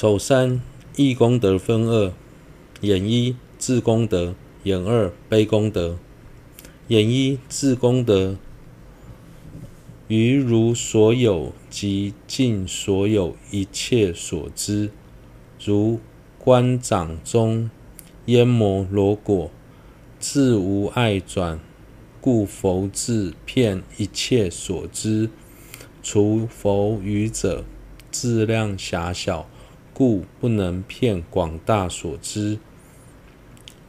丑三义功德分二：眼一自功德，眼二悲功德。眼一自功德，于如所有及尽所有一切所知，如观掌中阎摩罗果，自无碍转，故佛自遍一切所知，除佛语者质量狭小，故不能骗广大所知。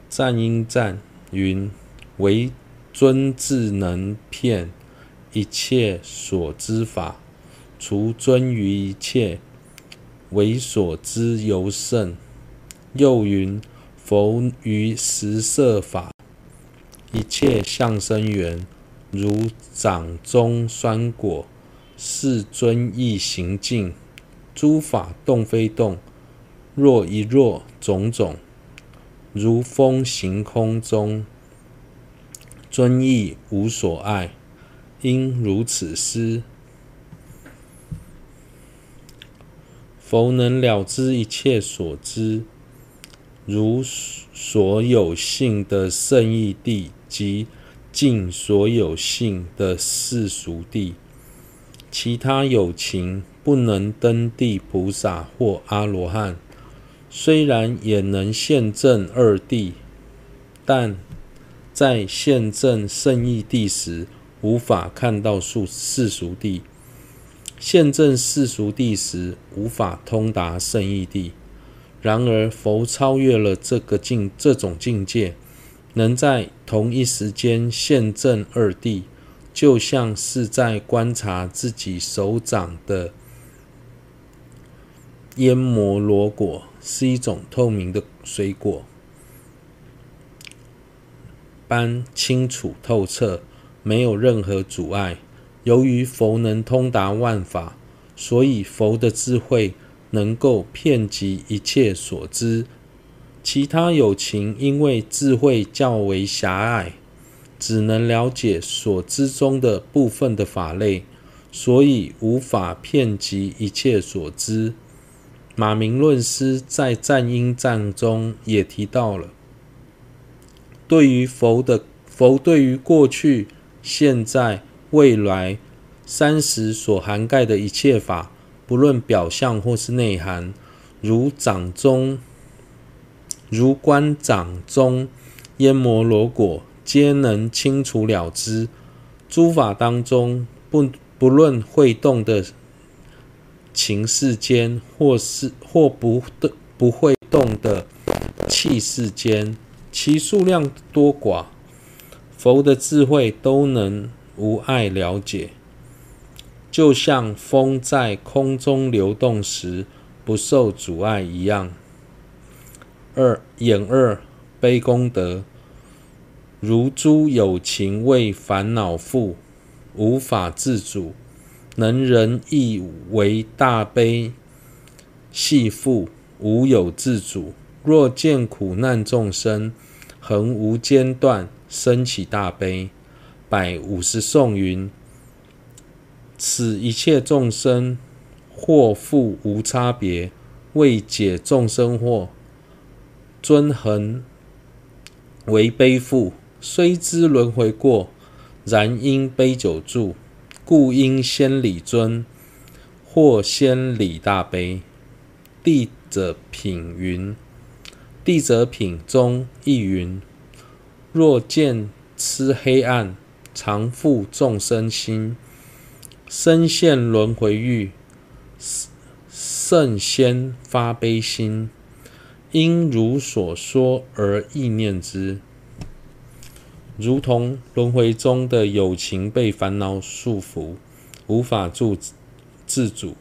赞应赞云：唯尊智能骗一切所知法，除尊于一切，唯所知尤胜。又云：佛于十色法，一切相生缘，如掌中酸果，是尊亦行尽。诸法动非动，若一若种种，如风行空中。尊亦无所爱，应如此思。佛能了知一切所知，如所有性的圣意地及尽所有性的世俗地。其他有情不能登地菩萨或阿罗汉，虽然也能现证二谛，但在现证圣义谛时，无法看到世俗谛；现证世俗谛时，无法通达圣义谛。然而，佛超越了这个境这种境界，能在同一时间现证二谛，就像是在观察自己手掌的阎摩罗果，是一种透明的水果。般清楚透彻，没有任何阻碍。由于佛能通达万法，所以佛的智慧能够遍及一切所知。其他有情因为智慧较为狭隘，只能了解所知中的部分的法类，所以无法遍及一切所知。马明论师在赞应赞中也提到了。对于佛的佛，对于过去、现在、未来三时所涵盖的一切法，不论表象或是内涵，如掌中、如观掌中阎摩罗果，皆能清楚了知。诸法当中，不不论会动的情世间，或是或不的不会动的气世间。其数量多寡，佛的智慧都能无碍了解，就像风在空中流动时不受阻碍一样。二眼二悲功德，如诸有情为烦恼缚，无法自主，能人亦为大悲系缚，无有自主。若见苦难众生，恒无间断，生起大悲，百五十颂云：此一切众生，祸缚无差别，为解众生惑，尊恒为悲缚，虽知轮回过，然因悲久住，故应先礼尊，或先礼大悲。地者品云。地者品中亦云：若见痴黑暗，常覆众生心，身陷轮回狱，甚先发悲心，应如所说而意念之。如同轮回中的有情被烦恼束缚，无法自自主，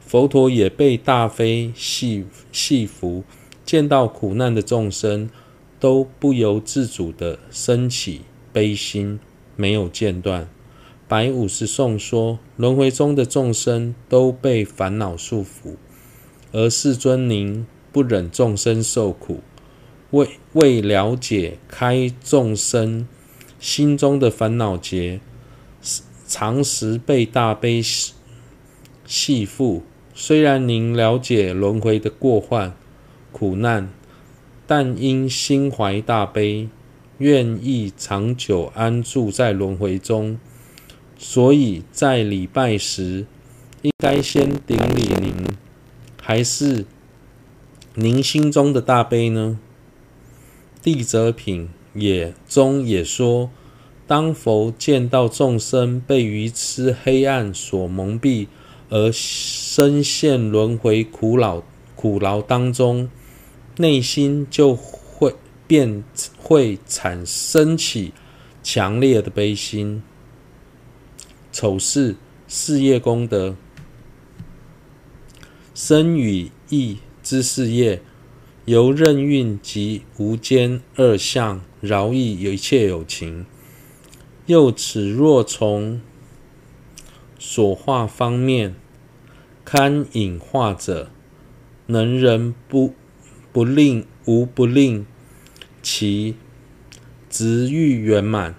佛陀也被大悲系系缚。见到苦难的众生，都不由自主地升起悲心，没有间断。百五十颂说，轮回中的众生都被烦恼束缚，而世尊您不忍众生受苦，为为了解开众生心中的烦恼结，常时被大悲系缚，虽然您了解轮回的过患、苦难，但因心怀大悲，愿意长久安住在轮回中，所以在礼拜时，应该先顶礼您，还是您心中的大悲呢？地则品也中也说，当佛见到众生被愚痴黑暗所蒙蔽。而深陷轮回苦恼苦恼当中，内心就会便会产生起强烈的悲心。丑事事业功德，身语意之事业，由任运及无间二相饶益一切有情。又此若从所化方面。堪引化者，能人不不令无不令其执欲圆满，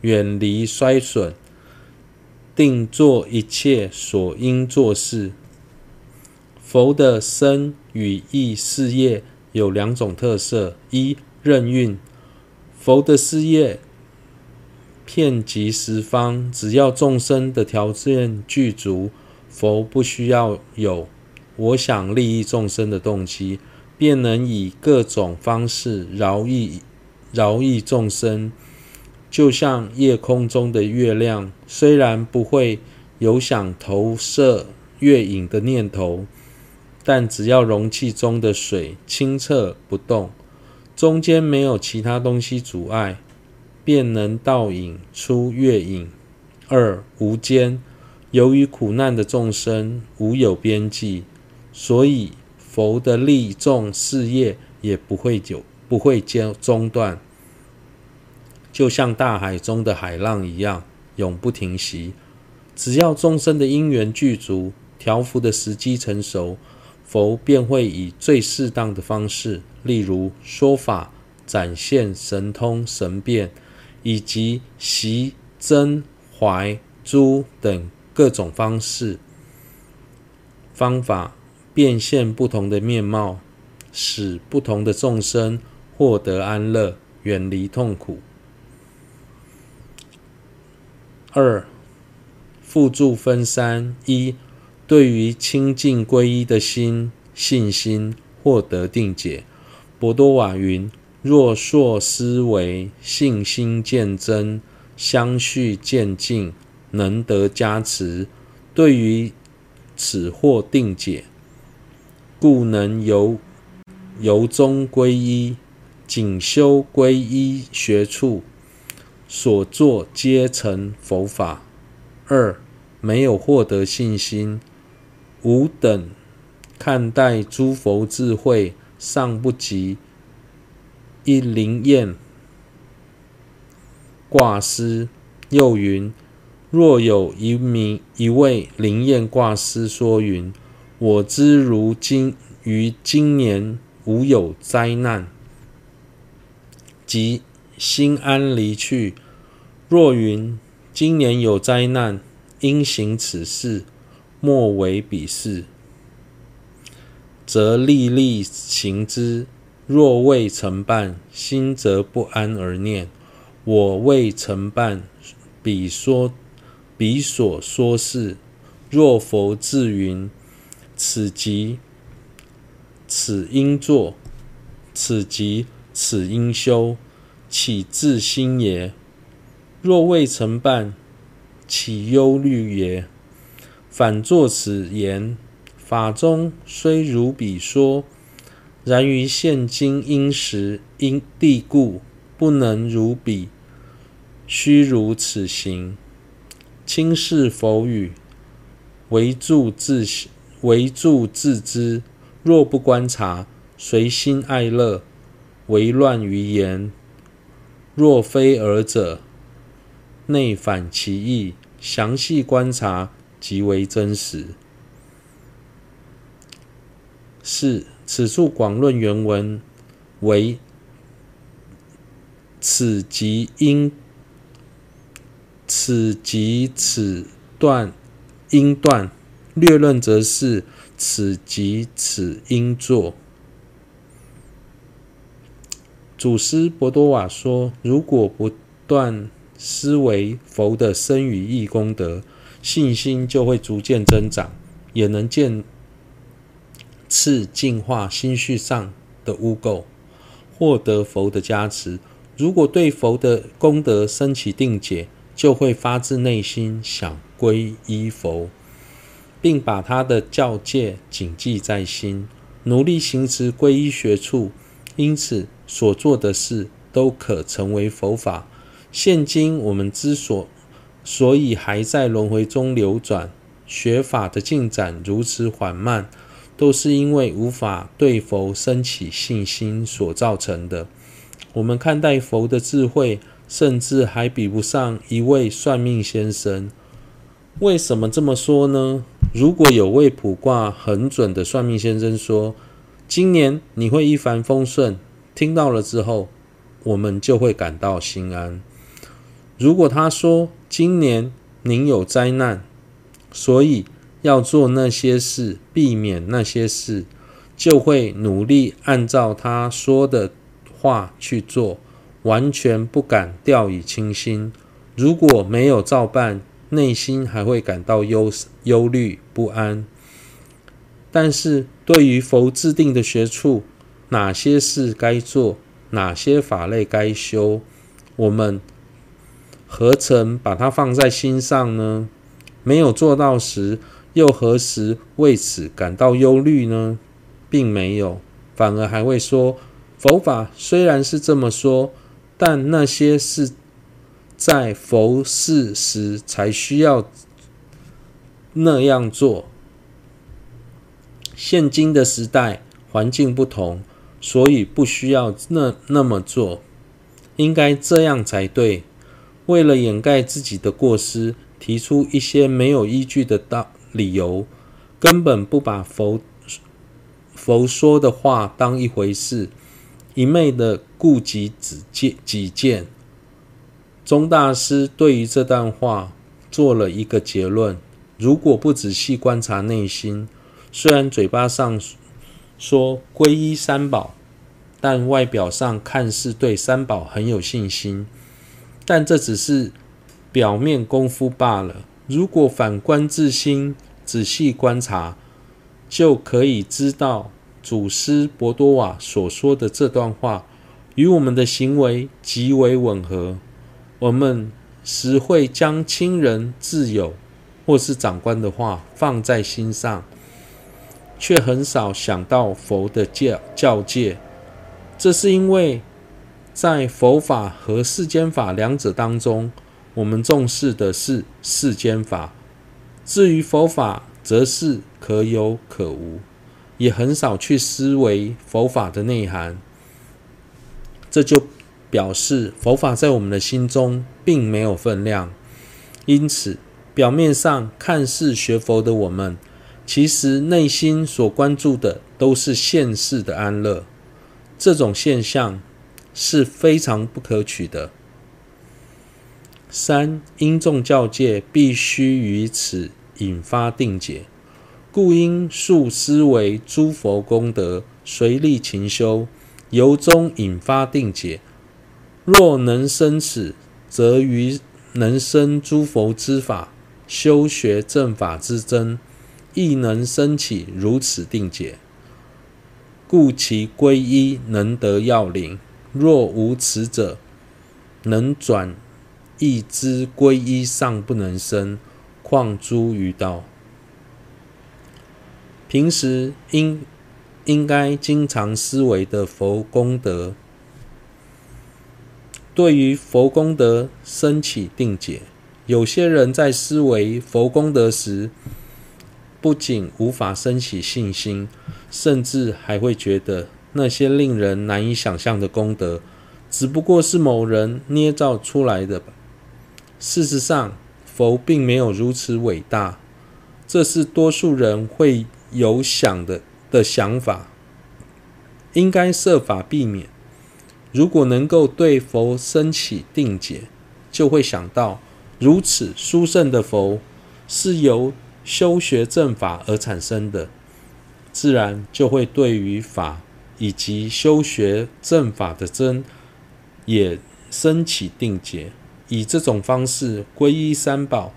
远离衰损，定做一切所应做事。佛的身语意事业有两种特色：一任运，佛的事业遍及十方，只要众生的条件具足。佛不需要有我想利益众生的动机，便能以各种方式饶益饶益众生。就像夜空中的月亮，虽然不会有想投射月影的念头，但只要容器中的水清澈不动，中间没有其他东西阻碍，便能倒影出月影。二无间。由于苦难的众生无有边际，所以佛的利众事业也不会久，不会间中断，就像大海中的海浪一样，永不停息。只要众生的因缘具足，调伏的时机成熟，佛便会以最适当的方式，例如说法、展现神通神变，以及习真怀诸等。各种方式、方法变现不同的面貌，使不同的众生获得安乐，远离痛苦。二、辅助分三：一、对于清净皈依的心信心获得定解。博多瓦云：若溯思维，信心渐增，相续渐进。能得加持，对于此获定解，故能由由衷皈依，仅修皈依学处所作皆成佛法。二、没有获得信心，吾等看待诸佛智慧尚不及一灵验挂师。又云。若有一名一位灵验挂师说云：“我知如今于今年无有灾难，即心安离去。若云今年有灾难，应行此事，莫为彼事，则历历行之。若未成办，心则不安而念：我未成办，彼说。”彼所说是，若佛自云，此即此应作，此即此应修，岂自心也？若未成办，岂忧虑也？反作此言，法中虽如彼说，然于现今因时因地故，不能如彼，须如此行。轻视否语，唯住自唯住自知。若不观察，随心爱乐，为乱于言。若非尔者，内反其意。详细观察，极为真实。四，此处广论原文为：此即应。此即此段应断，略论则是此即此应作。祖师博多瓦说：“如果不断思维佛的生与义功德，信心就会逐渐增长，也能渐次净化心绪上的污垢，获得佛的加持。如果对佛的功德生起定解，就会发自内心想皈依佛，并把他的教诫谨记在心，努力行持皈依学处。因此，所做的事都可成为佛法。”现今我们之所所以还在轮回中流转，学法的进展如此缓慢，都是因为无法对佛升起信心所造成的。我们看待佛的智慧，甚至还比不上一位算命先生。为什么这么说呢？如果有位卜卦很准的算命先生说，今年你会一帆风顺，听到了之后，我们就会感到心安。如果他说今年您有灾难，所以要做那些事，避免那些事，就会努力按照他说的话去做，完全不敢掉以轻心。如果没有照办，内心还会感到忧忧虑不安。但是对于佛制定的学处，哪些事该做，哪些法类该修，我们。何曾把它放在心上呢？没有做到时，又何时为此感到忧虑呢？并没有，反而还会说：佛法虽然是这么说，但那些是在佛事时才需要那样做。现今的时代环境不同，所以不需要那那么做，应该这样才对。为了掩盖自己的过失，提出一些没有依据的道理由，根本不把佛佛说的话当一回事，一昧的顾及己见己见。宗大师对于这段话做了一个结论：如果不仔细观察内心，虽然嘴巴上说皈依三宝，但外表上看似对三宝很有信心。但这只是表面功夫罢了。如果反观自心，仔细观察，就可以知道祖师博多瓦所说的这段话与我们的行为极为吻合。我们时会将亲人、挚友或是长官的话放在心上，却很少想到佛的教教诫。这是因为。在佛法和世间法两者当中，我们重视的是世间法；至于佛法，则是可有可无，也很少去思维佛法的内涵。这就表示佛法在我们的心中并没有分量。因此，表面上看似学佛的我们，其实内心所关注的都是现世的安乐。这种现象。是非常不可取的。三，因众教界，必须于此引发定解，故应速思维诸佛功德，随力勤修，由衷引发定解。若能生此，则于能生诸佛之法，修学正法之真，亦能生起如此定解。故其皈依能得要领。若无此者，能转意之皈依尚不能生，况诸余道？平时应应该经常思维的佛功德，对于佛功德生起定解。有些人在思维佛功德时，不仅无法生起信心，甚至还会觉得。那些令人难以想象的功德，只不过是某人捏造出来的。事实上，佛并没有如此伟大，这是多数人会有想的的想法，应该设法避免。如果能够对佛生起定解，就会想到，如此殊胜的佛，是由修学正法而产生的，自然就会对于法以及修学正法的真也升起定解。以这种方式皈依三宝，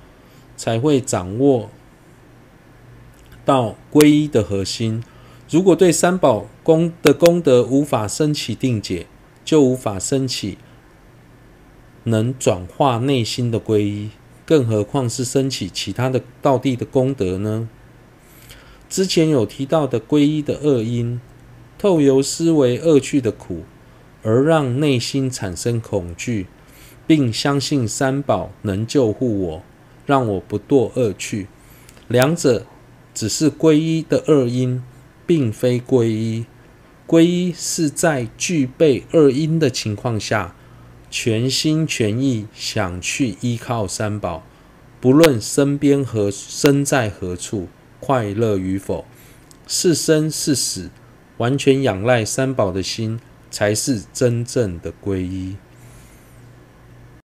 才会掌握到皈依的核心。如果对三宝功的功德无法升起定解，就无法升起能转化内心的皈依。更何况是升起其他的道地的功德呢？之前有提到的皈依的二因，透由思维恶趣的苦，而让内心产生恐惧，并相信三宝能救护我，让我不堕恶趣。两者只是皈依的二因，并非皈依。皈依是在具备二因的情况下。全心全意想去依靠三宝，不论身边何身在何处，快乐与否，是生是死，完全仰赖三宝的心，才是真正的皈依。